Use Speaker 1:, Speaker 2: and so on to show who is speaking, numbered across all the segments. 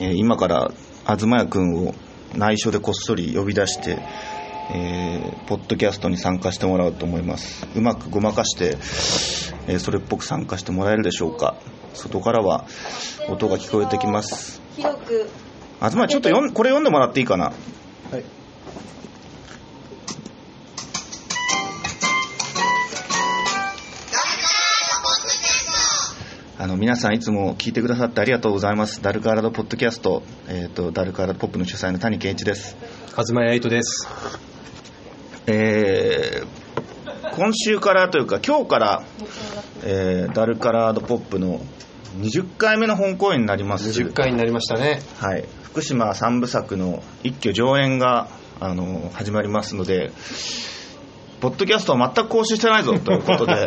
Speaker 1: えー今から東谷君を内緒でこっそり呼び出して、えーポッドキャストに参加してもらおうと思います。うまくごまかして、えーそれっぽく参加してもらえるでしょうか。外からは音が聞こえてきます。
Speaker 2: 広く。
Speaker 1: 東谷ちょっと読んこれ読んでもらっていいかな？
Speaker 3: はい
Speaker 1: の皆さんいつも聞いてくださってありがとうございます。ダルカーラドポッドキャスト、えー、とダルカーラドポップの主催の谷健一です。
Speaker 3: 東谷エイトです。
Speaker 1: えー今週からというか今日から、えーダルカラードポップの20回目の本公演になります。
Speaker 3: 10回になりましたね。
Speaker 1: はい、福島三部作の一挙上演があの始まりますのでポッドキャストは全く更新してないぞということで。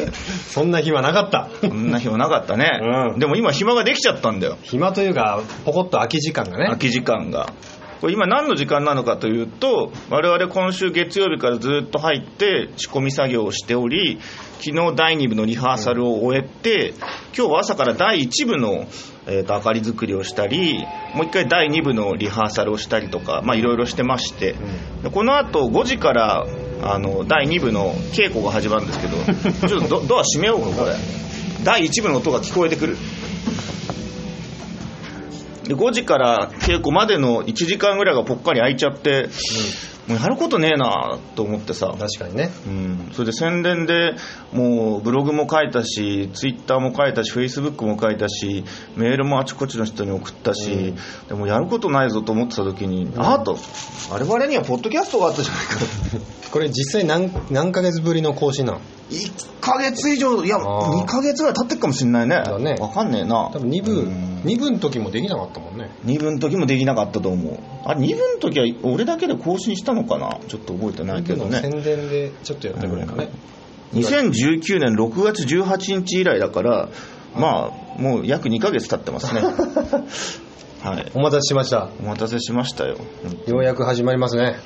Speaker 3: そんな暇なかった。
Speaker 1: そんな暇なかったね、
Speaker 3: うん。
Speaker 1: でも今暇ができちゃったんだよ。
Speaker 3: 暇というかポコッと空き時間がね。
Speaker 1: 空き時間が。これ今何の時間なのかというと我々今週月曜日からずっと入って仕込み作業をしており昨日第2部のリハーサルを終えて、今日は朝から第1部の、えーと明かり作りをしたりもう一回第2部のリハーサルをしたりとかまあいろいろしてまして、でこの後5時からあの第2部の稽古が始まるんですけど ちょっとドドア閉めようかこれ。第1部の音が聞こえてくる。で5時から稽古までの1時間ぐらいがぽっかり空いちゃって、もうやることねえなと思ってさ、
Speaker 3: 確かにね。
Speaker 1: うん、それで宣伝でもうブログも書いたしツイッターも書いたしフェイスブックも書いたしメールもあちこちの人に送ったし、でもやることないぞと思ってた時に、ああと我々にはポッドキャストがあったじゃないか。
Speaker 3: これ実際何何ヶ月ぶりの更新なの
Speaker 1: ？1ヶ月以上いや
Speaker 3: あー
Speaker 1: 2ヶ月ぐらい経ってるかもしんないね。
Speaker 3: だね。
Speaker 1: わかんねえな。
Speaker 3: 多分2部
Speaker 1: うん。
Speaker 3: 2部の時もできなかったもんね。
Speaker 1: 2分の時もできなかったと思う。あれ2分の時は俺だけで更新したのかな？ちょっと覚えてないけど
Speaker 3: 2部の
Speaker 1: ね
Speaker 3: 宣伝でちょっとやったぐらいかね。
Speaker 1: 2019年6月18日以来だからまあもう約2ヶ月経ってますね。はい。
Speaker 3: お待たせしました。
Speaker 1: お待たせしましたよ。
Speaker 3: ようやく始まりますね。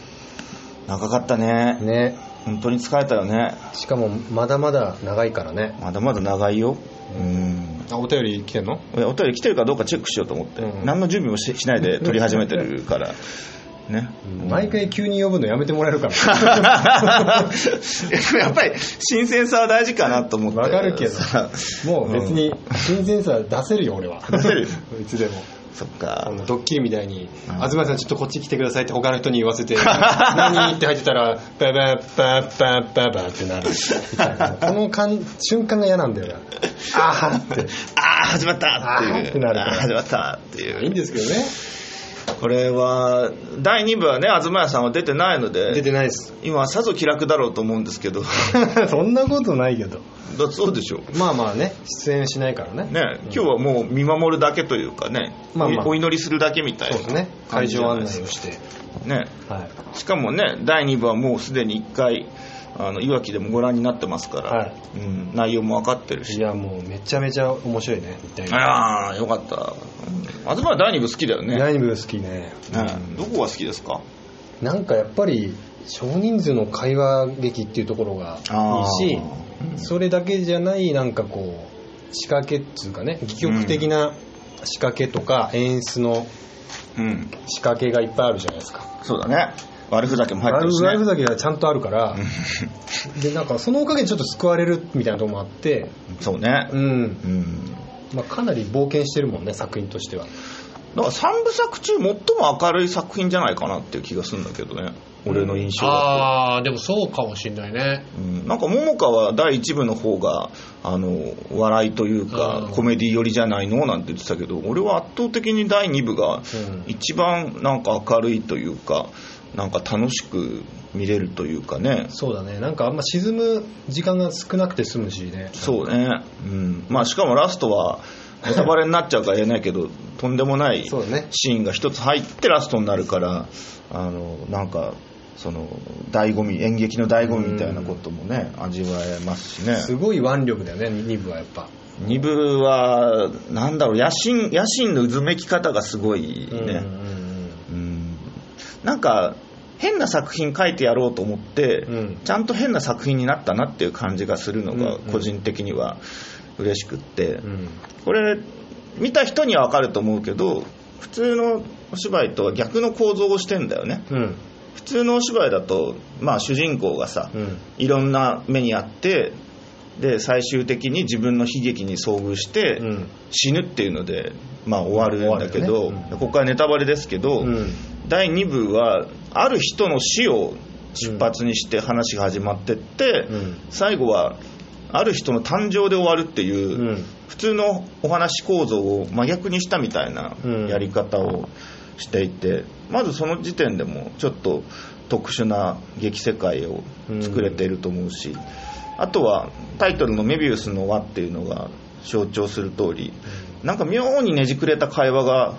Speaker 1: 長かったね。
Speaker 3: ね。
Speaker 1: 本当に疲れたよね。
Speaker 3: しかもまだまだ長いからね。
Speaker 1: まだまだ長いよ。うん。
Speaker 3: あお便り来てんの？
Speaker 1: お便り来てるかどうかチェックしようと思って、
Speaker 3: うん。
Speaker 1: 何の準備もししないで撮り始めてるから ね。
Speaker 3: 毎回急に呼ぶのやめてもらえるから
Speaker 1: やっぱり新鮮さは大事かなと思って。
Speaker 3: わかるけど
Speaker 1: さ
Speaker 3: もう別に新鮮さ出せるよ俺は。
Speaker 1: 出せる。
Speaker 3: いつでも。
Speaker 1: そっか。
Speaker 3: ドッキリみたいに「
Speaker 1: うん
Speaker 3: 東さんちょっとこっち来てください」って他の人に言わせて「何?」って入ってたら「ババッバッバッバッバッ」ってなる。みたいなこのかん瞬間が嫌なんだよな。ああって。
Speaker 1: ああ始まったっていう。
Speaker 3: あーってなる
Speaker 1: 始まったっていう。
Speaker 3: いいんですけどね
Speaker 1: これは第2部はね東谷さんは出てないので
Speaker 3: 出てないです。
Speaker 1: 今さぞ気楽だろうと思うんですけど。
Speaker 3: そんなことないけど。
Speaker 1: だそうでしょう。
Speaker 3: まあまあね出演しないからね。
Speaker 1: ね、今日はもう見守るだけというかね、
Speaker 3: まあまあ。
Speaker 1: おお祈りするだけみたいな
Speaker 3: そうですね。会場案内をして。
Speaker 1: ね。
Speaker 3: はい。
Speaker 1: しかもね第2部はもうすでに1回あのいわきでもご覧になってますから、
Speaker 3: はい。
Speaker 1: うん、内容も分かってるし。
Speaker 3: いやもうめちゃめちゃ面白いねみたいな
Speaker 1: ああよかった、うん、東は第2部好きだよね。
Speaker 3: 何部好きね。
Speaker 1: ねどこが好きですか？
Speaker 3: なんかやっぱり少人数の会話劇っていうところがいいし
Speaker 1: あー。
Speaker 3: それだけじゃないなんかこう仕掛けっていうかね戯曲的な仕掛けとか演出の
Speaker 1: うん。
Speaker 3: 仕掛けがいっぱいあるじゃないですか。
Speaker 1: そうだね悪ふざけも入ってるしね。
Speaker 3: ブだけがちゃんとあるから。でなんかそのおかげでちょっと救われるみたいなところもあって。
Speaker 1: そうね。
Speaker 3: うん、
Speaker 1: うん。
Speaker 3: まあ、かなり冒険してるもんね作品としては。
Speaker 1: だから3部作中最も明るい作品じゃないかなっていう気がするんだけどね。俺の印象だと。
Speaker 4: ああでもそうかもしんないね。
Speaker 1: うん。なんか桃花は第1部の方があの笑いというか、
Speaker 4: うん。
Speaker 1: コメディ寄りじゃないの？なんて言ってたけど俺は圧倒的に第2部が
Speaker 3: うん。
Speaker 1: 一番なんか明るいというかなんか楽しく見れるというかね。
Speaker 3: そうだね。なんかあんま沈む時間が少なくて済むしね。
Speaker 1: そうね、うん。まあ、しかもラストはネタバレになっちゃうから言えないけど とんでもないシーンが一つ入ってラストになるからあのなんかその醍醐味演劇の醍醐味みたいなこともね味わえますしね。
Speaker 3: すごい腕力だよね2部はやっぱ。
Speaker 1: 2部はなんだろう野心野心のうずめき方がすごいね、うんなんか変な作品書いてやろうと思って、
Speaker 3: うん。
Speaker 1: ちゃんと変な作品になったなっていう感じがするのが個人的には嬉しくって、
Speaker 3: うん。うん
Speaker 1: これ見た人には分かると思うけど普通のお芝居とは逆の構造をしてんだよね。
Speaker 3: うん。
Speaker 1: 普通のお芝居だと、まあ、主人公がさ、
Speaker 3: うん。
Speaker 1: いろんな目にあってで最終的に自分の悲劇に遭遇して、
Speaker 3: うん。
Speaker 1: 死ぬっていうので、まあ、終わるんだけど、
Speaker 3: ね。うん。
Speaker 1: ここからネタバレですけど、
Speaker 3: うん
Speaker 1: 第2部はある人の死を出発にして話が始まってって、
Speaker 3: うん。
Speaker 1: 最後はある人の誕生で終わるっていう、
Speaker 3: うん。
Speaker 1: 普通のお話構造を真逆にしたみたいな
Speaker 3: うん。
Speaker 1: やり方をしていて、まずその時点でもちょっと特殊な劇世界を作れていると思うし、あとはタイトルの「メビウスの輪」っていうのが象徴する通り、なんか妙にねじくれた会話が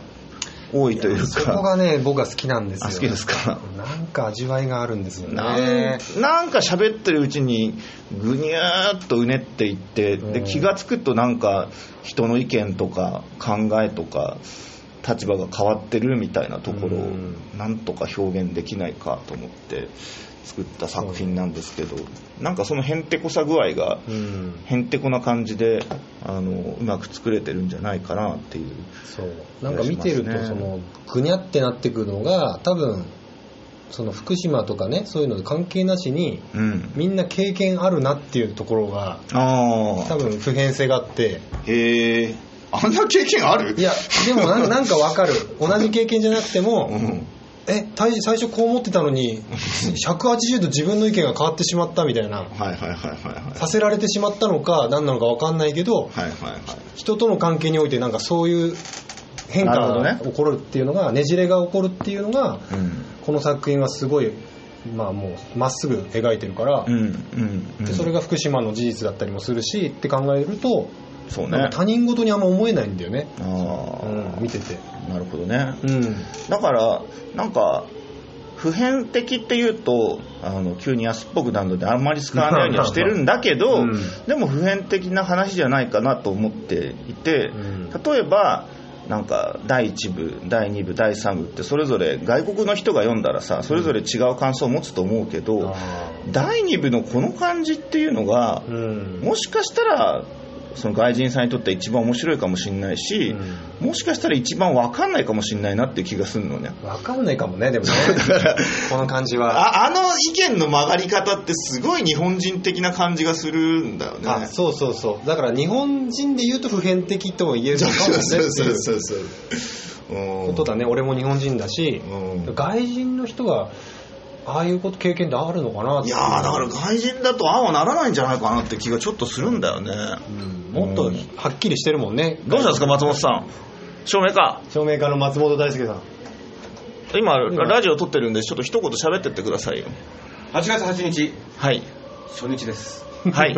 Speaker 1: 多いという
Speaker 3: そこ
Speaker 1: か。
Speaker 3: がね僕は好きなんですよ。
Speaker 1: あ好きですか？
Speaker 3: なんか味わいがあるんですよね。
Speaker 1: なんか喋ってるうちにぐにゃーっとうねっていってで
Speaker 3: うん。
Speaker 1: 気がつくとなんか人の意見とか考えとか立場が変わってるみたいなところを
Speaker 3: うん。
Speaker 1: なんとか表現できないかと思って作った作品なんですけどなんかそのへんてこさ具合が
Speaker 3: うん。
Speaker 1: へんてこな感じであのうまく作れてるんじゃないかなっていう
Speaker 3: そう。なんか見てるとそのぐにゃってなってくるのが多分その福島とかねそういうので関係なしに
Speaker 1: うん。
Speaker 3: みんな経験あるなっていうところが
Speaker 1: あ
Speaker 3: 多分普遍性があって。
Speaker 1: あへえあんな経験ある？
Speaker 3: いやでもなんなんかわかる。同じ経験じゃなくても、
Speaker 1: うん
Speaker 3: え最最初こう思ってたのに 180度自分の意見が変わってしまったみたいな。
Speaker 1: はいはいはいはいはい。
Speaker 3: させられてしまったのか何なのか分かんないけど
Speaker 1: はいはいはい。
Speaker 3: 人との関係においてなんかそういう変化が起こるっていうのがねじれが起こるっていうのが
Speaker 1: うん。
Speaker 3: この作品はすごいまあもうまっすぐ描いてるから、
Speaker 1: うんうんうん。
Speaker 3: でそれが福島の事実だったりもするしって考えると、
Speaker 1: そうね。
Speaker 3: 他人事にあんま思えないんだよね、
Speaker 1: あ
Speaker 3: うん、
Speaker 1: あ
Speaker 3: 見てて。
Speaker 1: なるほどね。
Speaker 3: うん。
Speaker 1: だからなんか普遍的っていうとあの急に安っぽくなるのであんまり使わないようにはしてるんだけど、
Speaker 3: うん。
Speaker 1: でも普遍的な話じゃないかなと思っていて、
Speaker 3: うん。
Speaker 1: 例えばなんか第1部第2部第3部ってそれぞれ外国の人が読んだらさそれぞれ違う感想を持つと思うけど、
Speaker 3: あ
Speaker 1: 第2部のこの感じっていうのがもしかしたらその外人さんにとって一番面白いかもしれないし、もしかしたら一番分かんないかもしれないなっていう気がするのね。
Speaker 3: 分かんないかもねでもね。
Speaker 1: だから
Speaker 3: この感じは。
Speaker 1: ああの意見の曲がり方ってすごい日本人的な感じがするんだよね。
Speaker 3: あそうそうそう。だから日本人で言うと普遍的とも言えるのかもねっていう
Speaker 1: そうそう。うん。
Speaker 3: ことだね。俺も日本人だし、
Speaker 1: うん。
Speaker 3: 外人の人がああいうこと経験ってあるのかなって
Speaker 1: いやーだから外人だとああはならないんじゃないかなって気がちょっとするんだよね、
Speaker 3: うん。もっとはっきりしてるもんね。
Speaker 1: どうしたんですか松本さん。照明か。
Speaker 3: 照明家の松本大輔さん。
Speaker 1: 今
Speaker 3: 今。
Speaker 1: ラジオ撮ってるんでちょっと一言喋ってってくださいよ。
Speaker 2: 8月8日。
Speaker 1: はい。
Speaker 2: 初日です。
Speaker 1: はい。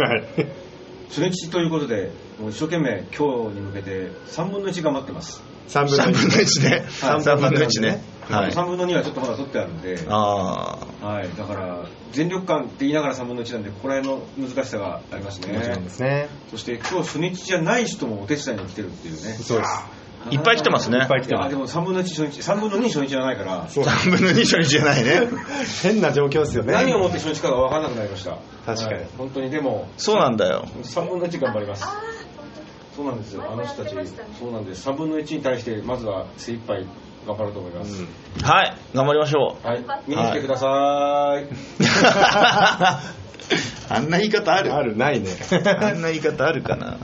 Speaker 2: 初日ということでもう一生懸命今日に向けて3分の1頑張ってます、
Speaker 3: 3分の
Speaker 1: 3分の
Speaker 3: 1
Speaker 1: 1ね。
Speaker 2: はい。
Speaker 1: 3分の1ねはい。
Speaker 2: 3分の2はちょっとまだ取ってあるんで。
Speaker 1: あ
Speaker 2: はい、だから全力感って言いながら3分の1なんでここら辺の難しさがありますね。
Speaker 3: もちろんですね。
Speaker 2: そして今日初日じゃない人もお手伝いに来てるっていうね。
Speaker 3: そうです。
Speaker 1: あいっぱい来てますね。
Speaker 3: いっぱい来てます。
Speaker 2: でも3分の1初日3分の2初日じゃないから。
Speaker 1: 3分の2初日じゃないね。
Speaker 3: 変な状況ですよね。
Speaker 2: 何をもって初日かが分からなくなりました。
Speaker 3: 確かに。
Speaker 2: はい。本当にでも
Speaker 1: そうなんだよ。
Speaker 2: 3分の1頑張ります。そうなんですよ。あの人たちそうなんです。3分の1に対してまずは精一杯頑張ると思います、
Speaker 1: はい。頑張りましょう。
Speaker 2: はい。見に来てください、
Speaker 1: あんな言い方ある？
Speaker 3: あるないね。
Speaker 1: あんな言い方あるかな、う。ん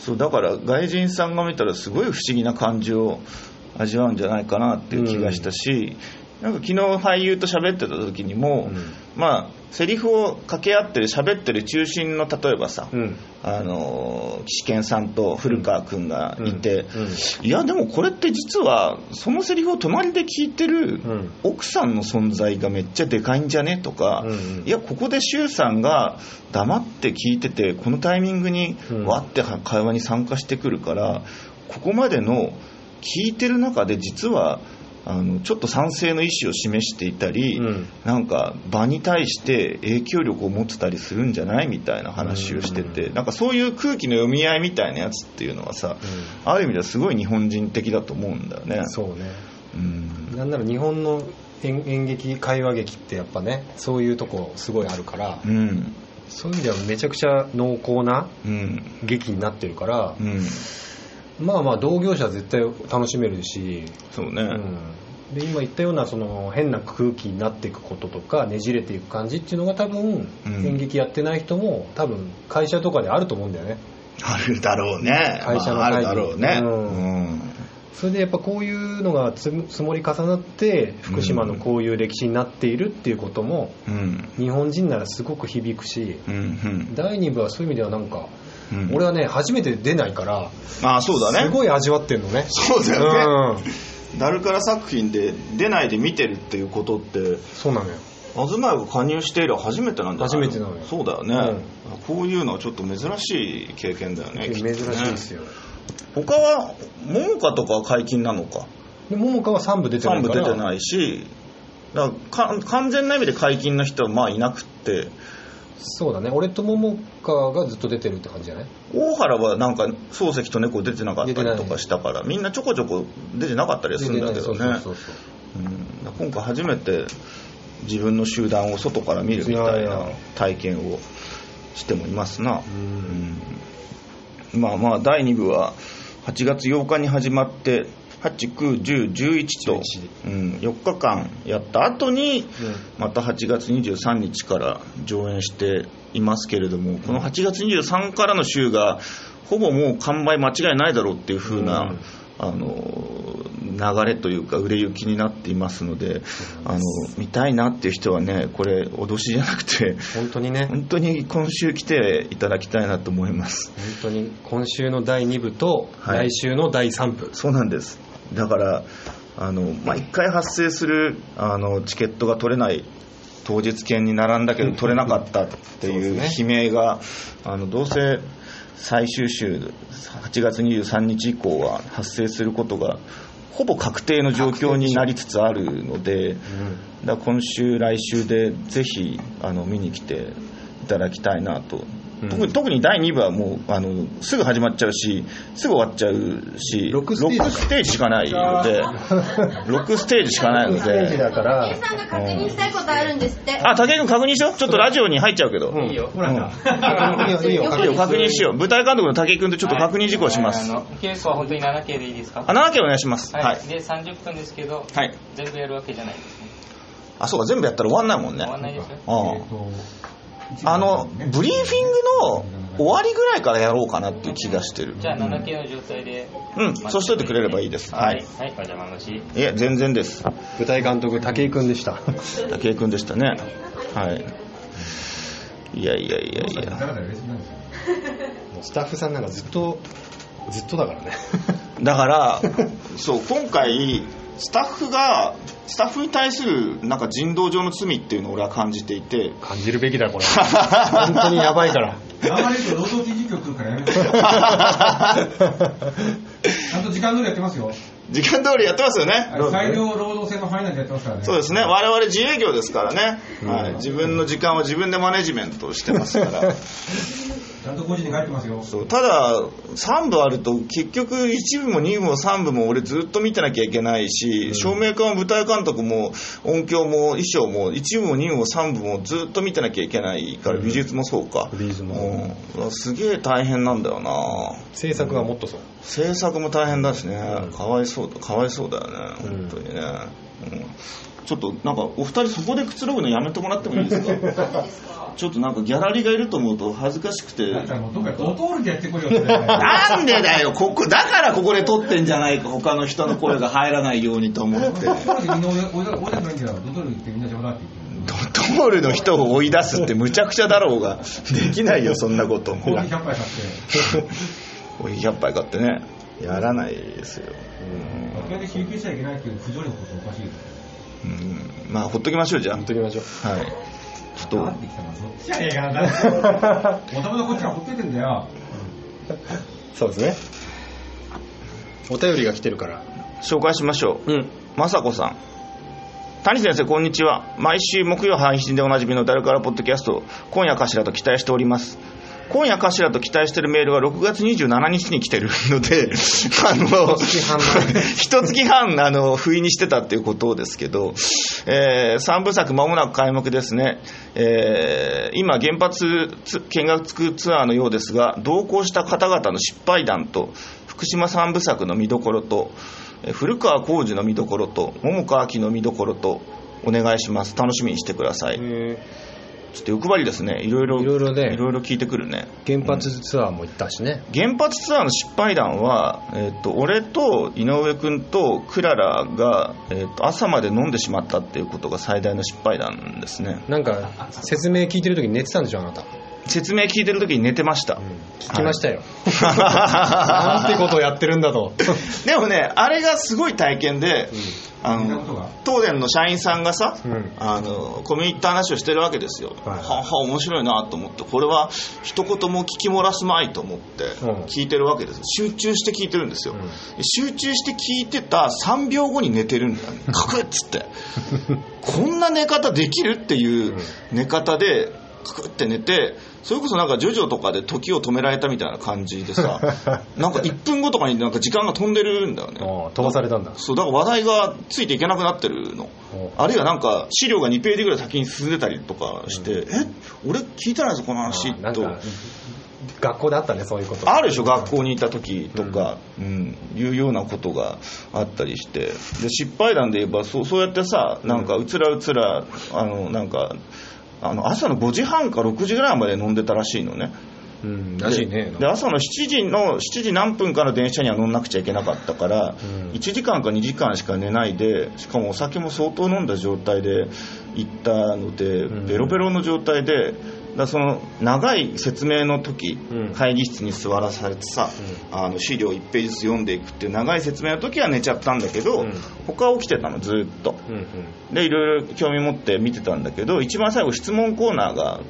Speaker 1: そうだから外人さんが見たらすごい不思議な感じを味わうんじゃないかなっていう気がしたし、なんか昨日俳優と喋ってた時にも、
Speaker 3: うん。
Speaker 1: まあセリフを掛け合ってる喋ってる中心の例えばさ、
Speaker 3: うん。
Speaker 1: あの岸健さんと古川君がいて、いやでもこれって実はそのセリフを隣で聞いてる
Speaker 3: ん。
Speaker 1: 奥さんの存在がめっちゃでかいんじゃねとか、
Speaker 3: うんうん。
Speaker 1: いやここで周さんが黙って聞いててこのタイミングに
Speaker 3: うん。
Speaker 1: わって会話に参加してくるからここまでの聞いてる中で実はあのちょっと賛成の意思を示していたり、
Speaker 3: うん。
Speaker 1: なんか場に対して影響力を持ってたりするんじゃないみたいな話をしてて、なんかそういう空気の読み合いみたいなやつっていうのはさ、ある意味ではすごい日本人的だと思うんだよね。
Speaker 3: そうね。
Speaker 1: うん。
Speaker 3: なんなら日本の演演劇会話劇ってやっぱねそういうとこすごいあるから
Speaker 1: うん。
Speaker 3: そういう意味ではめちゃくちゃ濃厚な
Speaker 1: うん。
Speaker 3: 劇になってるから
Speaker 1: うん
Speaker 3: まあまあ同業者は絶対楽しめるし、
Speaker 1: そうね、
Speaker 3: うん、で今言ったようなその変な空気になっていくこととかねじれていく感じっていうのが多分、
Speaker 1: うん。
Speaker 3: 演劇やってない人も多分会社とかであると思うんだよね。
Speaker 1: あるだろうね。
Speaker 3: 会社の
Speaker 1: まあある
Speaker 3: 会議
Speaker 1: だろうね。
Speaker 3: う
Speaker 1: うん。ん、
Speaker 3: それでやっぱこういうのがつ積もり重なって福島のこういう歴史になっているっていうことも
Speaker 1: うん。
Speaker 3: 日本人ならすごく響くし第2部はそういう意味ではなんか、
Speaker 1: うん。
Speaker 3: 俺はね初めて出ないから
Speaker 1: ああそうだね。
Speaker 3: すごい味わってんのね。
Speaker 1: そうだよね。
Speaker 3: うん。
Speaker 1: ダルカラ作品で出ないで見てるっていうことって
Speaker 3: そうなのよ。
Speaker 1: 東屋が加入して以来初めてなんだ
Speaker 3: 初めてなのよ。
Speaker 1: そうだよね、こういうのはちょっと珍しい経験だよね
Speaker 3: 珍しいですよ。
Speaker 1: 他は桃花とかは解禁なのか？
Speaker 3: で桃花は3部出てな
Speaker 1: 3
Speaker 3: いから。
Speaker 1: 部出てないしだからか完全な意味で解禁の人はまあいなくって
Speaker 3: そうだね。俺と桃花がずっと出てるって感じじゃない？
Speaker 1: 大原はなんか漱石と猫出てなかったりとかしたからみんなちょこちょこ出てなかったりはするんだけどね。今回初めて自分の集団を外から見るみたいな体験をしてもいますな、うん。まあまあ第2部は8月8日に始まって89101と、
Speaker 3: 11
Speaker 1: うん、4日間やった後にまた8月23日から上演していますけれどもこの8月23からの週がほぼもう完売間違いないだろうっていう風な、
Speaker 3: うん。
Speaker 1: あの流れというか売れ行きになっていますのであの見たいなっていう人はねこれ脅しじゃなくて
Speaker 3: 本当にね。
Speaker 1: 本当に今週来ていただきたいなと思います。
Speaker 3: 本当に今週の第2部と
Speaker 1: はい。
Speaker 3: 来週の第3部、
Speaker 1: そうなんですだからあの毎回発生するあのチケットが取れない当日券に並んだけど取れなかったっていう悲鳴があのどうせ最終週8月23日以降は発生することがほぼ確定の状況になりつつあるので今週来週でぜひあの見に来ていただきたいなと、
Speaker 3: うん
Speaker 1: 特に特に第2部はもうあのすぐ始まっちゃうしすぐ終わっちゃうし
Speaker 3: 六ステージ
Speaker 1: 六ステージしかないので 6ステージしかないので。
Speaker 3: だから。
Speaker 5: 皆さんが確認したいことあるんですって。
Speaker 1: あ武井君確認しよう。ちょっとラジオに入っちゃうけど、
Speaker 3: うん
Speaker 1: いいよ。
Speaker 3: ほら。いいよいいよ
Speaker 1: 確認しよう。舞台監督の武井君とちょっと確認事項します、
Speaker 6: あのケースは本当に 7K でいいですか？
Speaker 1: あ7件お願いします。
Speaker 6: はい、
Speaker 1: はい、
Speaker 6: で30分ですけど
Speaker 1: はい、
Speaker 6: 全部やるわけじゃないですね。
Speaker 1: あそうか全部やったら終わんないもんね。
Speaker 6: 終わんないですよ。
Speaker 1: あああのブリーフィングの終わりぐらいからやろうかなっていう気がしてる。
Speaker 6: じゃあ 7K の状態で。
Speaker 1: うんそうしといてくれればいいです。
Speaker 6: は
Speaker 1: はい。い、
Speaker 6: はい、お邪魔虫
Speaker 1: いえ全然です。
Speaker 3: 舞台監督武井君でした。
Speaker 1: 武井君でしたね。はい。いやいやいやいや。
Speaker 3: スタッフさんなんかずっとずっとだからね。
Speaker 1: だから そう今回スタッフがスタッフに対するなんか人道上の罪っていうのを俺は感じていて
Speaker 3: 感じるべきだこれ 本当にやばいから
Speaker 7: あんまり言うと労働基準局来るからやめて。ちゃんと時間通りやってますよ。
Speaker 1: 時間通りやってますよね。
Speaker 7: 裁量労働制の範囲内でやってますからね。
Speaker 1: そうですね。我々自営業ですからね、はい、自分の時間は自分でマネジメントしてますから。
Speaker 7: ちゃんと5時に帰ってますよ。
Speaker 1: そう。ただ3部あると結局1部も2部も3部も俺ずっと見てなきゃいけないし、照明家も舞台監督も音響も衣装も1部も2部も3部もずっと見てなきゃいけないから、美術もそうか。
Speaker 3: 美術も。
Speaker 1: うん。すげえ大変なんだよな。
Speaker 3: 制作はもっとそう。
Speaker 1: 制作も大変だしね、かわいそうだかわいそうだよね
Speaker 3: うん。
Speaker 1: 本当にね、うん。ちょっとなんかお二人そこでくつろぐのやめてもらってもいいですか？ちょっとなんかギャラリーがいると思うと恥ずかしくて。
Speaker 7: だからもうどっかドトールでやってこいよって。
Speaker 1: なんでだよここだからここで撮ってんじゃないか他の人の声が入らないようにと思って。
Speaker 7: ドトール
Speaker 1: の人を追い出すってむちゃくちゃだろうが。できないよそんなこと。
Speaker 7: コーヒー100杯買って。
Speaker 1: おい100杯買ってねやらないですよ、
Speaker 7: それで集計しちゃいけないっていう不条理なことおかしいよ。
Speaker 1: うん、まあほっときましょうじゃあ。
Speaker 3: 本当にましょう。
Speaker 1: はい。ちょっ
Speaker 7: なってきたのはそっちじゃねえかな。もともとこっちはほっといてんだよ。
Speaker 3: そうですね。お便りが来てるから。
Speaker 1: と紹介しましょう。
Speaker 3: うん。
Speaker 1: 雅子さん。谷先生こんにちは。毎週木曜配信でおなじみのダルカラポッドキャスト今夜かしらと期待しております今夜かしらと期待しているメールが6月27日に来てるので あの 一月半あの不意にしてたっていうことですけど、え3部作まもなく開幕ですね、えー今原発つ見学ツアーのようですが同行した方々の失敗談と福島三部作の見どころとえー古川浩二の見どころと桃川明の見どころとお願いします。楽しみにしてくださいちょっと欲張りですね。いろいろ
Speaker 3: いろいろね。
Speaker 1: いろいろ聞いてくるね。
Speaker 3: 原発ツアーも行ったしね、
Speaker 1: 原発ツアーの失敗談は、えっと俺と井上君とクララが、えっと朝まで飲んでしまったっていうことが最大の失敗談ですね。
Speaker 3: なんか説明聞いてる時に寝てたんでしょあなた
Speaker 1: 説明聞いてる時に寝てました、
Speaker 3: 聞きましたよ、なんてことをやってるんだと。
Speaker 1: でもねあれがすごい体験で、あ
Speaker 7: 聞いたことが？
Speaker 1: の東電の社員さんがさ、
Speaker 3: うん。
Speaker 1: あのコミュニティ話をしてるわけですよ、
Speaker 3: はい。
Speaker 1: はあはあ面白いなと思って。これは一言も聞き漏らすまいと思って
Speaker 3: うん。
Speaker 1: 聞いてるわけです。集中して聞いてるんですよ、
Speaker 3: うん。
Speaker 1: 集中して聞いてた3秒後に寝てるんだよね。カクッつって。こんな寝方できるっていう寝方でカクッて寝てそれこそなんかジョジョとかで時を止められたみたいな感じでさ なんか1分後とかになんか時間が飛んでるんだよね。
Speaker 3: 飛ばされたんだ。
Speaker 1: そうだから話題がついていけなくなってるの。
Speaker 3: お
Speaker 1: あるいはなんか資料が2ページぐらい先に進んでたりとかして、え俺聞いてないぞこの話。と。
Speaker 3: 学校であったねそういうこと。
Speaker 1: あるでしょ学校にいた時とか、うん。いうようなことがあったりして。で失敗談で言えばそうそうやってさなんかうつらうつらあのなんかあの朝の5時半か6時ぐらいまで飲んでたらしいのね。
Speaker 3: うんらしいね。
Speaker 1: でで朝の7時の7時何分から電車には乗んなくちゃいけなかったから、
Speaker 3: うん。
Speaker 1: 1時間か2時間しか寝ないでしかもお酒も相当飲んだ状態で行ったので、
Speaker 3: ん。
Speaker 1: ベロベロの状態でだその長い説明の時、
Speaker 3: うん。
Speaker 1: 会議室に座らされてさ、あの資料1ページずつ読んでいくっていう長い説明の時は寝ちゃったんだけど、
Speaker 3: うん。
Speaker 1: 他は起きてたのずっと。
Speaker 3: うんうん。
Speaker 1: でいろいろ興味持って見てたんだけど一番最後質問コーナーが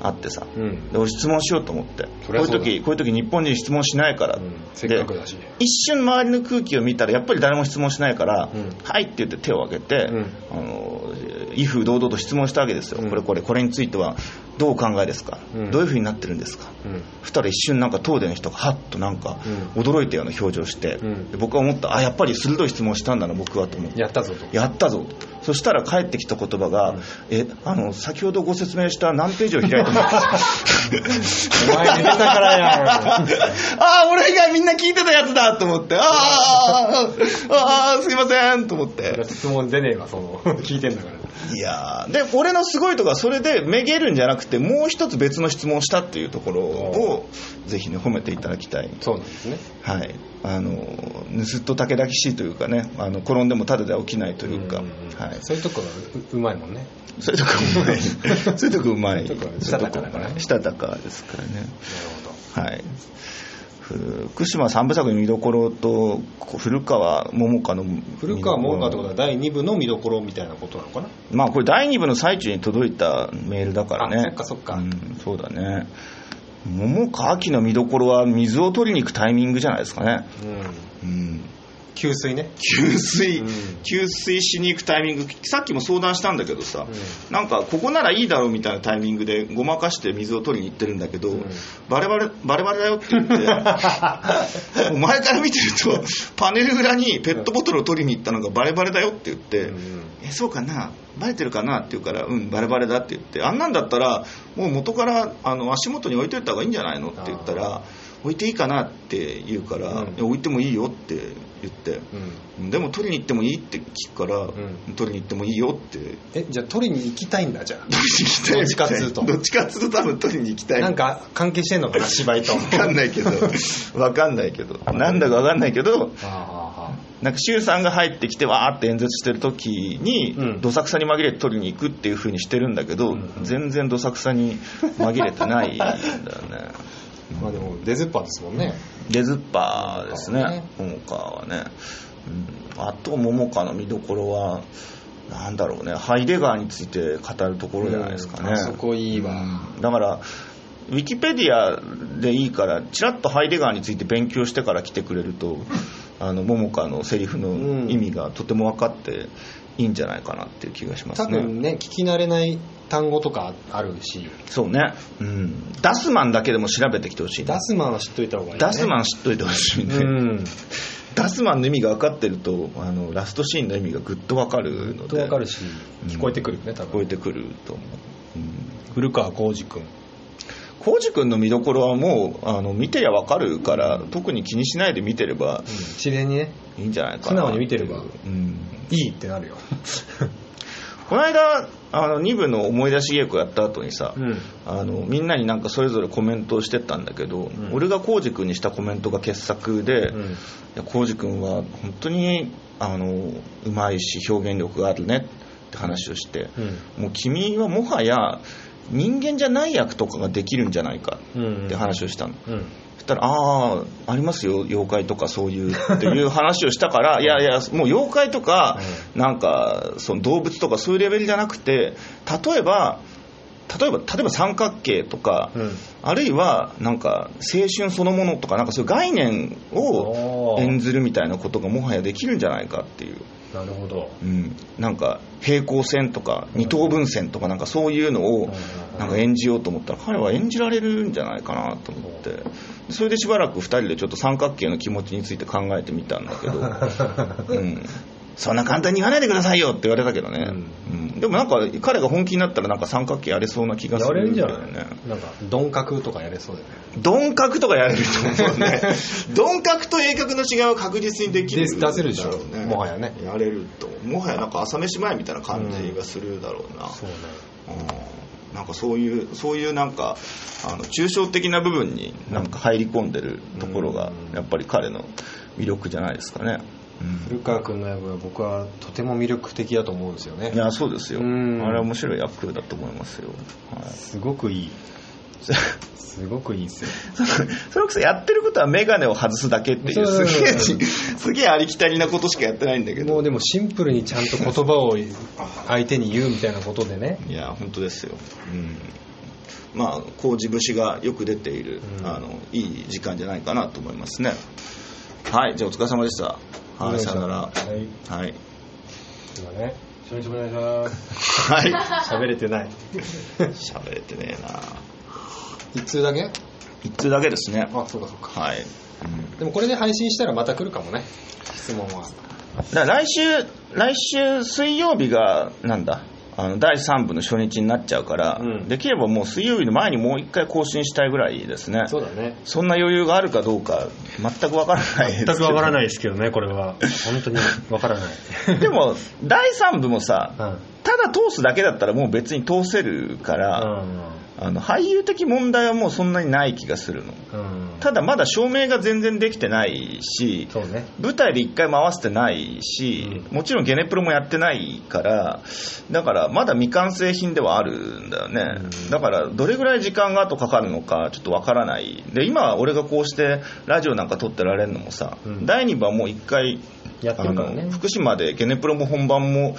Speaker 1: あってさ、
Speaker 3: うん。
Speaker 1: で俺質問しようと思って。こ
Speaker 3: そう
Speaker 1: いう時こういう時日本人質問しないから、
Speaker 3: うん。せっかくだし。
Speaker 1: で一瞬周りの空気を見たらやっぱり誰も質問しないから「
Speaker 3: うん。
Speaker 1: はい」って言って手を挙げて、
Speaker 3: うん。
Speaker 1: あの威風堂々と質問したわけですよ、
Speaker 3: うん。
Speaker 1: これこれこれについてはどうお考えですか、
Speaker 3: うん。
Speaker 1: どういうふうになってるんですか？
Speaker 3: うん。
Speaker 1: そしたら一瞬なんか東電の人がハッとなんか驚いたような表情して、
Speaker 3: うん。
Speaker 1: で僕は思ったあやっぱり鋭い質問したんだな僕はと思って
Speaker 3: やったぞと。
Speaker 1: やったぞそしたら返ってきた言葉が、えあの先ほどご説明した何ページを開いてます
Speaker 3: お前寝てたからやん。
Speaker 1: ああ俺以外みんな聞いてたやつだと思って。あーあーあーすいませんと思って。
Speaker 3: 質問出ねえわその。聞いてんだから。
Speaker 1: いやーで俺のすごいとこはそれでめげるんじゃなくてもう一つ別の質問をしたっていうところをぜひね褒めていただきたい。
Speaker 3: そうなんですね。
Speaker 1: はい。あのずっと武田しいというかねあの転んでもただでは起きないというか、
Speaker 3: うん
Speaker 1: はい、
Speaker 3: そういうとこがううまいもんね。
Speaker 1: そういうとこうまい。そういうとこうまい。
Speaker 3: したたかだからね。
Speaker 1: したたかですからね。
Speaker 3: なるほど。
Speaker 1: はい。福島三部作の見どころと古川桃香の
Speaker 3: 古川桃香ってことは第2部の見どころみたいなことなのかな？
Speaker 1: まあこれ第2部の最中に届いたメールだからね。
Speaker 3: あそっかそっか。
Speaker 1: うん、そうだね。桃香秋の見どころは水を取りに行くタイミングじゃないですかね。
Speaker 3: うん。
Speaker 1: うん
Speaker 3: 給水ね。
Speaker 1: 給水、
Speaker 3: うん。
Speaker 1: 給水しに行くタイミング。さっきも相談したんだけどさ、
Speaker 3: う
Speaker 1: なんかここならいいだろうみたいなタイミングでごまかして水を取りに行ってるんだけど、
Speaker 3: ん。
Speaker 1: バレバレバレバレだよって言って。前から見てるとパネル裏にペットボトルを取りに行ったのがバレバレだよって言って、
Speaker 3: うん。
Speaker 1: えそうかな？バレてるかな？って言うからうんバレバレだって言って。あんなんだったらもう元からあの足元に置いといた方がいいんじゃないの？って言ったら置いていいかな？って言うから、
Speaker 3: うん。
Speaker 1: 置いてもいいよって言って、
Speaker 3: うん。
Speaker 1: でも取りに行ってもいいって聞くから、
Speaker 3: ん。
Speaker 1: 取りに行ってもいいよって。
Speaker 3: えじゃあ取りに行きたいんだじゃ
Speaker 1: 取りに行きたい
Speaker 3: どっちかっつうと。
Speaker 1: どっちかっつうと多分取りに行きたい。
Speaker 3: あなんか関係してんのかな芝居と。
Speaker 1: 分かんないけど。分かんないけど。なんだか分かんないけど
Speaker 3: あ
Speaker 1: なんか周さんが入ってきてわーって演説してる時に、
Speaker 3: うん。
Speaker 1: どさくさに紛れて取りに行くっていう風にしてるんだけど、
Speaker 3: うん
Speaker 1: 全然どさくさに紛れてないんだよね。
Speaker 3: あまあでも出ずっぱですもんね。
Speaker 1: 出ずっぱですね。
Speaker 3: ね。
Speaker 1: 桃川はね、うん、あと桃川の見どころはなんだろうね。ハイデガーについて語るところじゃないですかね、
Speaker 3: うん。あそこいいわ。
Speaker 1: うん。だからウィキペディアでいいからちらっとハイデガーについて勉強してから来てくれるとあの桃川のセリフの意味がとても分かっていいんじゃないかなっていう気がします
Speaker 3: 多
Speaker 1: ね
Speaker 3: 分ね聞き慣れない単語とかあるし。
Speaker 1: そうね、うん、ダスマンだけでも調べてきてほしいね。
Speaker 3: ダスマンは知っといた方がいい、ね、
Speaker 1: ダスマン知っといてほしいね、
Speaker 3: うん。
Speaker 1: ダスマンの意味が分かってるとあのラストシーンの意味がぐっと分かるの
Speaker 3: と
Speaker 1: で
Speaker 3: わかるし聞こえてくるよね多分。
Speaker 1: 聞こえてくると思う、うん。
Speaker 3: 古川浩二君
Speaker 1: 浩司君の見どころはもうあの見てりゃ分かるから特に気にしないで見てれば
Speaker 3: 自然にね。
Speaker 1: いいんじゃないかな。
Speaker 3: 素直に見てれば
Speaker 1: うん。
Speaker 3: いいってなるよ。
Speaker 1: この間あの2部の思い出し稽古やった後にさ、
Speaker 3: うん。
Speaker 1: あのみんなになんかそれぞれコメントをしてったんだけど、俺が浩司君にしたコメントが傑作で、浩司君は本当にあのうまいし表現力があるねって話をして、もう君はもはや人間じゃない役とかができるんじゃないかって話をしたの、
Speaker 3: うん
Speaker 1: そしたら、ああ、ありますよ、妖怪とかそういうっていう話をしたから、いやいや、もう妖怪とか、なんかその動物とかそういうレベルじゃなくて、例えば、例えば例えば三角形とか、
Speaker 3: うん。
Speaker 1: あるいはなんか青春そのものとか、なんかそういう概念を演ずるみたいなことがもはやできるんじゃないかっていう。
Speaker 3: なるほど。
Speaker 1: うん、なんか平行線とか二等分線とかなんかそういうのをなんか演じようと思ったら彼は演じられるんじゃないかなと思って。それでしばらく2人でちょっと三角形の気持ちについて考えてみたんだけど、うん、そんな簡単に言わないでくださいよって言われたけどね、うん。でもなんか彼が本気になったらなんか三角形やれそうな気がす
Speaker 3: やれ
Speaker 1: る
Speaker 3: るんじゃなんか鈍角とかやれそうだよね。
Speaker 1: 鈍角とかやれると思うね。鈍角と鋭角の違いは確実にできる。
Speaker 3: で出せるでしょ。
Speaker 1: だろうね。
Speaker 3: もはやね。
Speaker 1: やれると。もはやなんか朝飯前みたいな感じがするだろうな、
Speaker 3: そうね。
Speaker 1: うん。なんかそういうそういうなんかあの抽象的な部分になんか入り込んでるところがやっぱり彼の魅力じゃないですかね、
Speaker 3: 古川君の役は僕はとても魅力的だと思うんですよね。
Speaker 1: いやそうですよ。あ
Speaker 3: うん。
Speaker 1: れは面白い役だと思いますよ、はい。
Speaker 3: すごくいい。すごくいいですよ。
Speaker 1: それこそやってることは眼鏡を外すだけっていうすげえすげえありきたりなことしかやってないんだけど。
Speaker 3: もうでもシンプルにちゃんと言葉を相手に言うみたいなことでね。
Speaker 1: いや本当ですよ、うん、まあ麹節がよく出ている、
Speaker 3: うん。
Speaker 1: あのいい時間じゃないかなと思いますね。はいじゃあお疲れ様でしたはいさよなら。
Speaker 3: はい。
Speaker 1: はい。
Speaker 3: 今ね
Speaker 2: 初日お願いします。
Speaker 1: はい。
Speaker 3: 喋れてない。
Speaker 1: 喋れてねえな。
Speaker 3: 一通だけ？
Speaker 1: 一通だけですね。
Speaker 3: あそうかそうか。
Speaker 1: はい、うん。
Speaker 3: でもこれで配信したらまた来るかもね。質問は。
Speaker 1: だから来週来週水曜日がなんだ？あの第3部の初日になっちゃうから、
Speaker 3: うん。
Speaker 1: できればもう水曜日の前にもう一回更新したいぐらいですね。
Speaker 3: そうだね。
Speaker 1: そんな余裕があるかどうか全くわからないですけど。
Speaker 3: 全くわからないですけどねこれは。本当にわからない。
Speaker 1: でも第3部もさ
Speaker 3: うん。
Speaker 1: ただ通すだけだったらもう別に通せるから、あの俳優的問題はもうそんなにない気がするの。
Speaker 3: うん。
Speaker 1: ただまだ照明が全然できてないし
Speaker 3: ね。
Speaker 1: 舞台で一回回してないし、もちろんゲネプロもやってないからだからまだ未完成品ではあるんだよね、だからどれぐらい時間が後かかるのかちょっとわからない。で今俺がこうしてラジオなんか撮ってられるのもさ、
Speaker 3: うん。
Speaker 1: 第2部はもう一回
Speaker 3: やってるからね。
Speaker 1: 福島でゲネプロも本番も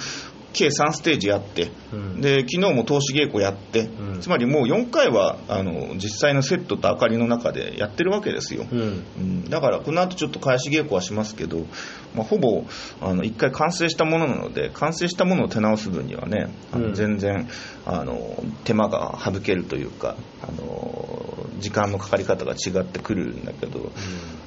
Speaker 1: 計3ステージやって、
Speaker 3: うん。
Speaker 1: で昨日も投資稽古やって、
Speaker 3: うん。
Speaker 1: つまりもう4回はあの実際のセットと明かりの中でやってるわけですよ、
Speaker 3: うん。
Speaker 1: うん。だからこの後ちょっと返し稽古はしますけど、まあ、ほぼあの1回完成したものなので完成したものを手直す分にはねあの
Speaker 3: うん。
Speaker 1: 全然あの手間が省けるというかあの時間のかかり方が違ってくるんだけど、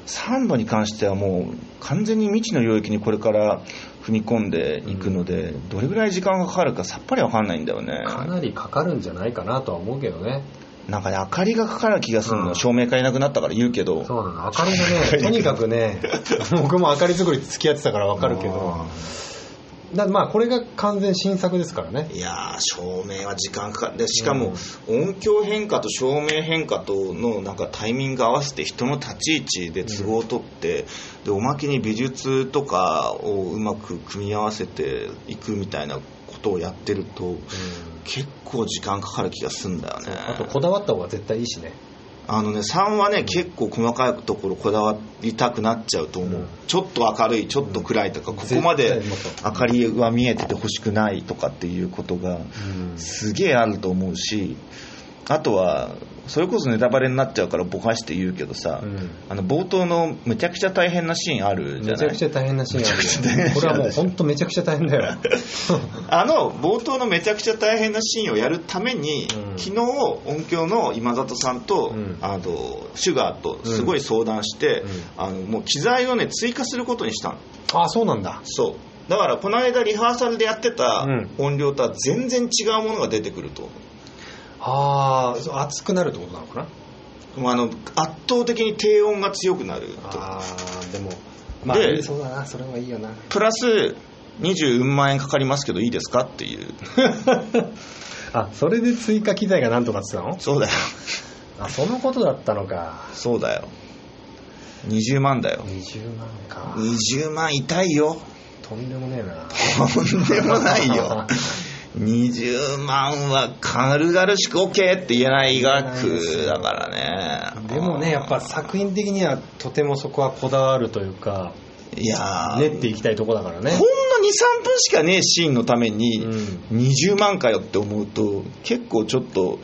Speaker 1: サンバに関してはもう完全に未知の領域にこれから踏み込んでいくので、どれぐらい時間がかかるかさっぱりわかんないんだよね。
Speaker 3: かなりかかるんじゃないかなとは思うけどね。
Speaker 1: なんかね明かりがかかる気がするの、
Speaker 3: うん。
Speaker 1: 照明がいなくなったから言うけど。
Speaker 3: そうなの。明かりがねとにかくね僕も明かり作り付き合ってたから分かるけどだまあこれが完全新作ですからね。
Speaker 1: いやー照明は時間かかる。でしかも音響変化と照明変化とのなんかタイミング合わせて人の立ち位置で都合を取って、でおまけに美術とかをうまく組み合わせていくみたいなことをやってると、結構時間かかる気がするんだよね。
Speaker 3: あとこだわった方が絶対いいしね
Speaker 1: あのね3はね結構細かいところこだわりたくなっちゃうと思う、
Speaker 3: うん。
Speaker 1: ちょっと明るいちょっと暗いとか、ここまで明かりは見えててほしくないとかっていうことがすげえあると思うしあとはそれこそネタバレになっちゃうからぼかして言うけどさ、
Speaker 3: うん。
Speaker 1: あの冒頭のめちゃくちゃ大変なシーンあるじゃない？
Speaker 3: めちゃくちゃ大変なシーンあるよ。これはもう本当めちゃくちゃ大変だよ。
Speaker 1: あの冒頭のめちゃくちゃ大変なシーンをやるために、
Speaker 3: うん。
Speaker 1: 昨日音響の今里さんと、
Speaker 3: うん。
Speaker 1: あのシュガーとすごい相談して、
Speaker 3: うん。
Speaker 1: あのもう機材をね追加することにしたの。
Speaker 3: あそうなんだ。
Speaker 1: そう。だからこの間リハーサルでやってた
Speaker 3: うん。
Speaker 1: 音量とは全然違うものが出てくると、
Speaker 3: ああ熱くなるってことなのかな？
Speaker 1: もうあの圧倒的に低温が強くなると。
Speaker 3: ああでもまあ
Speaker 1: で
Speaker 3: そうだなそれはいいよな。
Speaker 1: プラス20万円かかりますけどいいですかっていう。
Speaker 3: あそれで追加機材がなんとかってたの？
Speaker 1: そうだよ。
Speaker 3: あそのことだったのか。
Speaker 1: そうだよ。20万だよ。
Speaker 3: 20万か。
Speaker 1: 20万痛いよ。
Speaker 3: とんでもねえな。
Speaker 1: とんでもないよ 20万は軽々しく OK って言えない額だからね。
Speaker 3: でもねやっぱ作品的にはとてもそこはこだわるというか
Speaker 1: いやー。
Speaker 3: 練っていきたいとこだからね。
Speaker 1: ほんの23分しかねえシーンのために
Speaker 3: うん。
Speaker 1: 20万かよって思うと結構ちょっと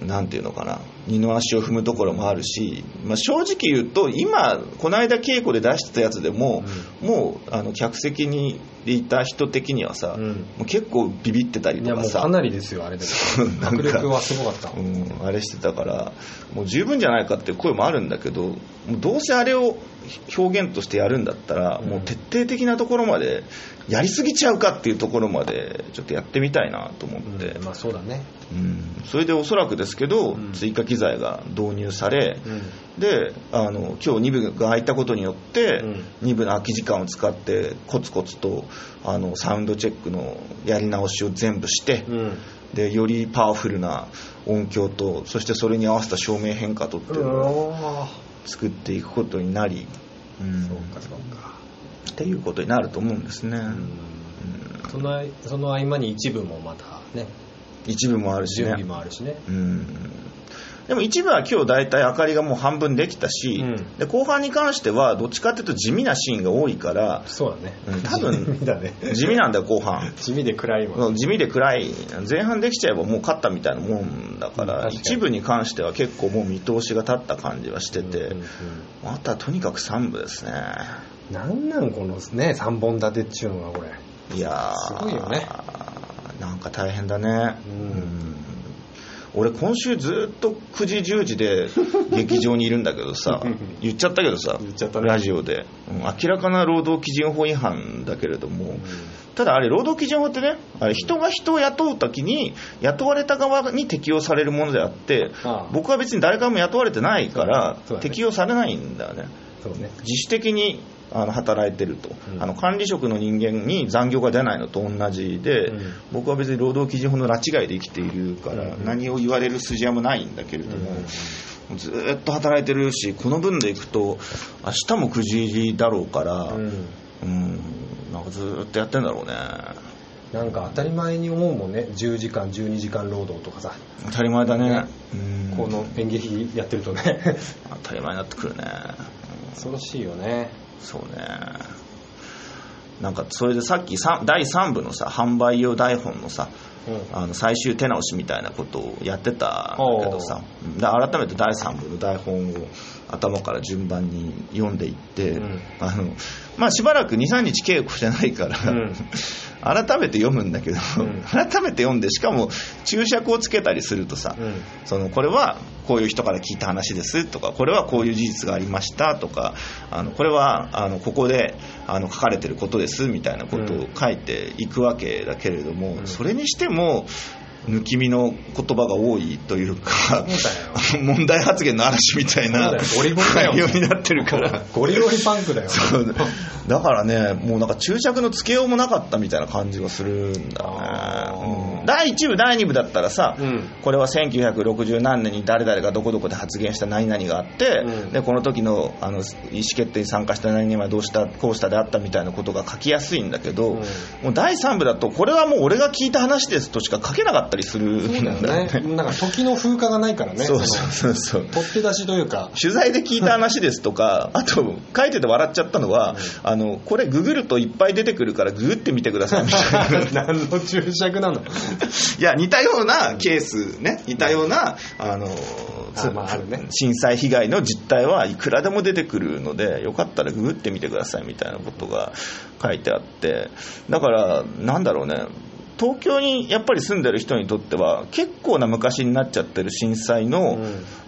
Speaker 1: なんていうのかな。二の足を踏むところもあるし、まあ、正直言うと今この間稽古で出してたやつでも、もうあの客席にいた人的にはさ、
Speaker 3: うん。
Speaker 1: もう結構ビビってたりとかさ。
Speaker 3: かなりですよあれで迫力はすごかった。
Speaker 1: うん、あれしてたからもう十分じゃないかって声もあるんだけどもうどうせあれを表現としてやるんだったら、
Speaker 3: うん。
Speaker 1: もう徹底的なところまでやりすぎちゃうかっていうところまでちょっとやってみたいなと思って、
Speaker 3: うんまあそうだね。
Speaker 1: うんそれでおそらくですけど、
Speaker 3: うん。
Speaker 1: 追加機材が導入され、
Speaker 3: うん
Speaker 1: であの今日2部が開いたことによって、
Speaker 3: うん。
Speaker 1: 2部の空き時間を使ってコツコツとあのサウンドチェックのやり直しを全部して、
Speaker 3: うん。
Speaker 1: でよりパワフルな音響とそしてそれに合わせた照明変化とっていうのを作っていくことになり、うん。
Speaker 3: そうかそうか。
Speaker 1: っていうことになると思うんですね、
Speaker 3: そのその合間に一部もまたね。
Speaker 1: 一部もあるしね。
Speaker 3: 準備もあるしね。
Speaker 1: うんでも一部は今日大体明かりがもう半分できたし、
Speaker 3: うん。
Speaker 1: で後半に関してはどっちかっていうと地味なシーンが多いから
Speaker 3: そうだね。
Speaker 1: うん多分
Speaker 3: 地味だね。
Speaker 1: 地味なんだよ後半。
Speaker 3: 地味で暗いもん
Speaker 1: 地味で暗い。前半できちゃえばもう勝ったみたいなもんだから、
Speaker 3: うん
Speaker 1: 一部に関しては結構もう見通しが立った感じはしてて、
Speaker 3: うんうん
Speaker 1: あとはとにかく3部ですね。
Speaker 3: なんなんこのね3本立てっちゅうのはこれ。
Speaker 1: いやー
Speaker 3: すごいよね。
Speaker 1: なんか大変だね。
Speaker 3: うん
Speaker 1: うん俺今週ずっと9時10時で劇場にいるんだけどさ 言っちゃったけどさ
Speaker 3: 言っちゃったね。
Speaker 1: ラジオで、うん明らかな労働基準法違反だけれども、ただあれ労働基準法ってねあれ人が人を雇う時に雇われた側に適用されるものであって僕は別に誰からも雇われてないから、適用されないんだよね
Speaker 3: ね。
Speaker 1: 自主的にあの働いてると、
Speaker 3: うん。
Speaker 1: あの管理職の人間に残業が出ないのと同じで、
Speaker 3: うん。
Speaker 1: 僕は別に労働基準法の拉致外で生きているから、
Speaker 3: うん。
Speaker 1: 何を言われる筋合いもないんだけれども、ずーっと働いてるしこの分でいくと明日も9時だろうから、
Speaker 3: うん。
Speaker 1: うんなんかずーっとやってんだろうね。
Speaker 3: なんか当たり前に思うもんね。10時間12時間労働とかさ。
Speaker 1: 当たり前だね。
Speaker 3: ね。
Speaker 1: うん。
Speaker 3: この演劇やってるとね。
Speaker 1: 当たり前になってくるね。
Speaker 3: 恐ろしいよね
Speaker 1: そうね。なんかそれでさっきさ第3部のさ販売用台本のさ
Speaker 3: うん。
Speaker 1: あの最終手直しみたいなことをやってたんだけどさで改めて第3部の台本を頭から順番に読んでいって、
Speaker 3: うん。
Speaker 1: あのまあ、しばらく23日稽古してないから、
Speaker 3: うん
Speaker 1: 改めて読むんだけど、
Speaker 3: うん。
Speaker 1: 改めて読んでしかも注釈をつけたりするとさ、
Speaker 3: うん。
Speaker 1: そのこれはこういう人から聞いた話ですとかこれはこういう事実がありましたとかあのこれはあのここであの書かれてることですみたいなことを書いていくわけだけれども、
Speaker 3: うん。
Speaker 1: それにしても抜き身の言葉が多いというか問題発言の嵐みたいな
Speaker 3: ゴリゴよ。
Speaker 1: 内容になってるから。
Speaker 3: ゴリゴリパンクだよ。
Speaker 1: だからね、もうなんか注釈のつけようもなかったみたいな感じがするんだ
Speaker 3: あ
Speaker 1: ね。第1部、第2部だったらさ、
Speaker 3: うん。
Speaker 1: これは1960何年に誰々がどこどこで発言した何々があって、
Speaker 3: うん。
Speaker 1: でこの時のあの意思決定に参加した何々はどうした、こうしたであったみたいなことが書きやすいんだけど、
Speaker 3: うん。
Speaker 1: もう第3部だと、これはもう俺が聞いた話ですとしか書けなかったりするん
Speaker 3: そうだ
Speaker 1: だよね。
Speaker 3: なんか時の風化がないからね。
Speaker 1: そうそうそうそう。
Speaker 3: の取って出しというか。
Speaker 1: 取材で聞いた話ですとか、あと書いてて笑っちゃったのは、あのこれググるといっぱい出てくるからググってみてくださいみたいな。
Speaker 3: 何の注釈なの？
Speaker 1: いや似たようなケースね。似たようなあの震災被害の実態はいくらでも出てくるのでよかったらググってみてくださいみたいなことが書いてあって。だからなんだろうね東京にやっぱり住んでる人にとっては結構な昔になっちゃってる震災の,、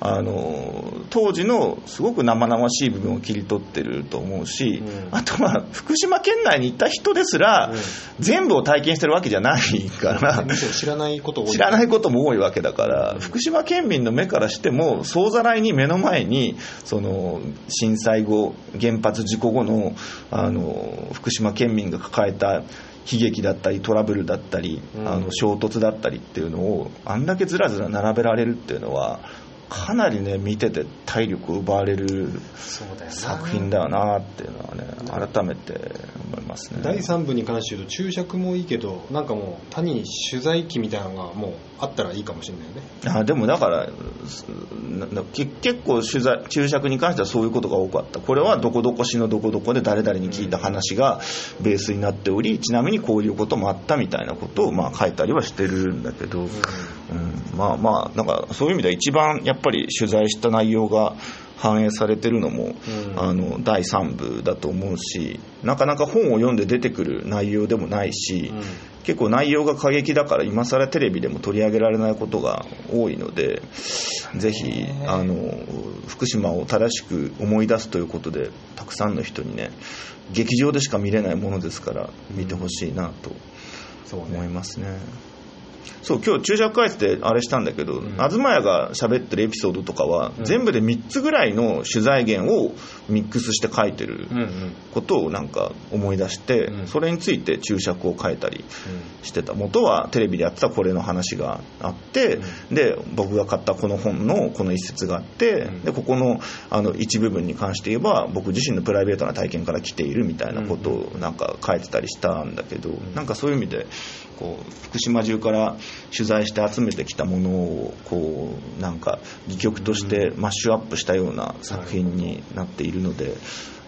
Speaker 1: あの当時のすごく生々しい部分を切り取ってると思うし、あとは福島県内にいた人ですら、全部を体験してるわけじゃないから、
Speaker 3: 知らないこと
Speaker 1: 知らないことも多いわけだから、福島県民の目からしても総ざらいに目の前にその震災後原発事故後のあの福島県民が抱えた悲劇だったりトラブルだったり、あの衝突だったりっていうのをあんだけずらずら並べられるっていうのはかなりね見てて体力を奪われる作品だよな。っていうのはね改めて思いますね。
Speaker 3: 第3部に関して言うと注釈もいいけどなんかもう単に取材機みたいなのがもうあったらいいかもしれないよね。
Speaker 1: あでもだから結構取材注釈に関してはそういうことが多かった。これはどこどこ市のどこどこで誰々に聞いた話がベースになっておりちなみにこういうこともあったみたいなことをまあ書いたりはしてるんだけど、うん。まあまあなんかそういう意味では一番やっぱり取材した内容が反映されてるのも、あの第3部だと思うしなかなか本を読んで出てくる内容でもないし、結構内容が過激だから今更テレビでも取り上げられないことが多いのでぜひあの福島を正しく思い出すということでたくさんの人にね劇場でしか見れないものですから見てほしいなと思いますね。そう今日注釈返してあれしたんだけど、東屋が喋ってるエピソードとかは、全部で3つぐらいの取材源をミックスして書いてることをなんか思い出して、それについて注釈を書いたりしてた。元はテレビでやってたこれの話があって、で僕が買ったこの本のこの一節があって、でここのあの一部分に関して言えば僕自身のプライベートな体験から来ているみたいなことをなんか書いてたりしたんだけど、なんかそういう意味でこう福島中から取材して集めてきたものをこうなんか戯曲としてマッシュアップしたような作品になっているので、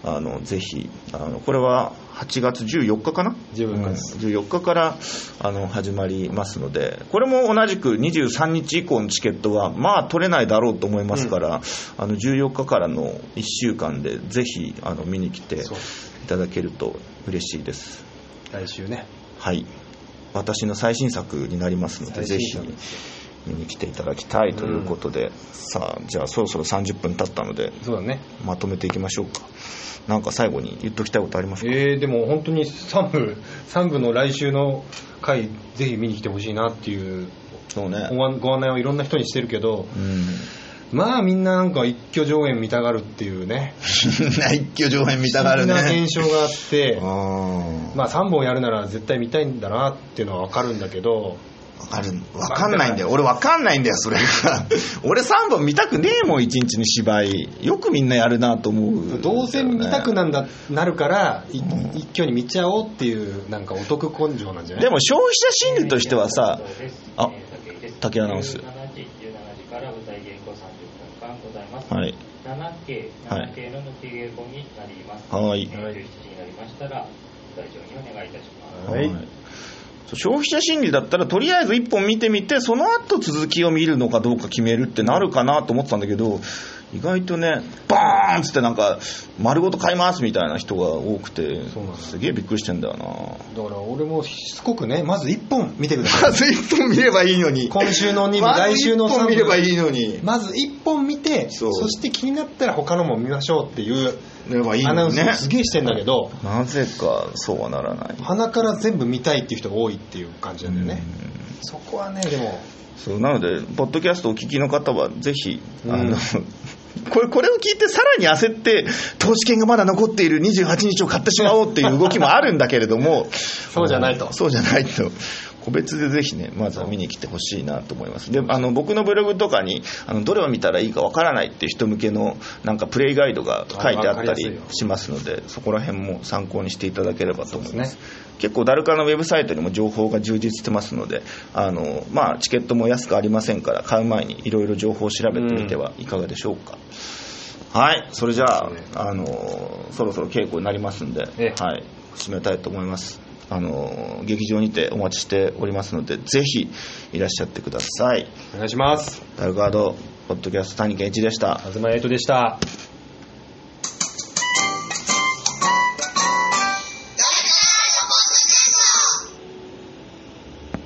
Speaker 1: あのぜひあのこれは8月14日かな
Speaker 3: ？14日です。
Speaker 1: うん。14日からあの始まりますのでこれも同じく23日以降のチケットはまあ取れないだろうと思いますから、あの14日からの1週間でぜひあの見に来ていただけると嬉しいです。
Speaker 3: 来週ね。
Speaker 1: はい私の最新作になりますのでぜひ見に来ていただきたいということで、さあじゃあそろそろ30分経ったので
Speaker 3: そうだね。
Speaker 1: まとめていきましょうか。なんか最後に言っときたいことありますか、
Speaker 3: えー、でも本当に3部3部の来週の回ぜひ見に来てほしいなっていう
Speaker 1: そうね。
Speaker 3: ご案ご案内をいろんな人にしてるけど
Speaker 1: うん
Speaker 3: まあみんななんか一挙上演見たがるっていうね。
Speaker 1: 一挙上演見たがる
Speaker 3: 不思議な
Speaker 1: ね
Speaker 3: 現象があって
Speaker 1: あ
Speaker 3: まあ3本やるなら絶対見たいんだなっていうのは分かるんだけど。
Speaker 1: わかる。わかんないんだよ。俺わかんないんだよそれが。俺3本見たくねえもん1日に芝居。よくみんなやるなと思う、
Speaker 3: どうせ見たくなんだなるからい一挙に見ちゃおうっていうなん。かお得根性なんじゃない
Speaker 1: でも消費者心理としてはさあ竹アナウンス
Speaker 6: 17時、17時から舞台稽古30分間ございます。
Speaker 1: はい
Speaker 6: 7K、
Speaker 1: はい
Speaker 6: 7K の抜き稽古になります。
Speaker 1: はい
Speaker 6: 17時になりましたら、会場にお願いいたします。
Speaker 3: はい
Speaker 1: 消費者心理だったらとりあえず1本見てみてその後続きを見るのかどうか決めるってなるかなと思ってたんだけど意外とねバーンっつってなんか丸ごと買いますみたいな人が多くて
Speaker 3: そうなんだ
Speaker 1: す。げえびっくりしてんだよな。
Speaker 3: だから俺もしつこくねまず1本見てください。
Speaker 1: まず1本見ればいいのに。
Speaker 3: 今週の2部来週の
Speaker 1: 1
Speaker 3: 3部。
Speaker 1: 本見ればいいのに。
Speaker 3: まず1本見て
Speaker 1: そ
Speaker 3: して気になったら他のも見ましょうっていうアナウンスすげえしてんだけど
Speaker 1: なぜかそうはならない。
Speaker 3: 鼻から全部見たいっていう人が多いっていう感じなんだよね。そこはねでも。
Speaker 1: そうなのでポッドキャストをお聞きの方はぜひ、
Speaker 3: うん。
Speaker 1: あ のこれこれを聞いてさらに焦って投資券がまだ残っている28日を買ってしまおうっていう動きもあるんだけれども。
Speaker 3: そうじゃないと。
Speaker 1: そうじゃないと個別でぜひねまずは見に来てほしいなと思います。であの僕のブログとかにあのどれを見たらいいかわからないっていう人向けのなんかプレイガイドが書いてあったりしますのでそこら辺も参考にしていただければと思います。
Speaker 3: そうです
Speaker 1: 結構ダルカのウェブサイトにも情報が充実してますのであの、まあ、チケットも安くありませんから買う前にいろいろ情報を調べてみてはいかがでしょうか、はいそれじゃああのそろそろ稽古になりますんで、
Speaker 3: ええ。
Speaker 1: はい、締めたいと思いますあの劇場にてお待ちしておりますのでぜひいらっしゃってください。
Speaker 3: お願いします。
Speaker 1: ダルカードポッドキャスト谷健一でした。
Speaker 3: 東エイトでした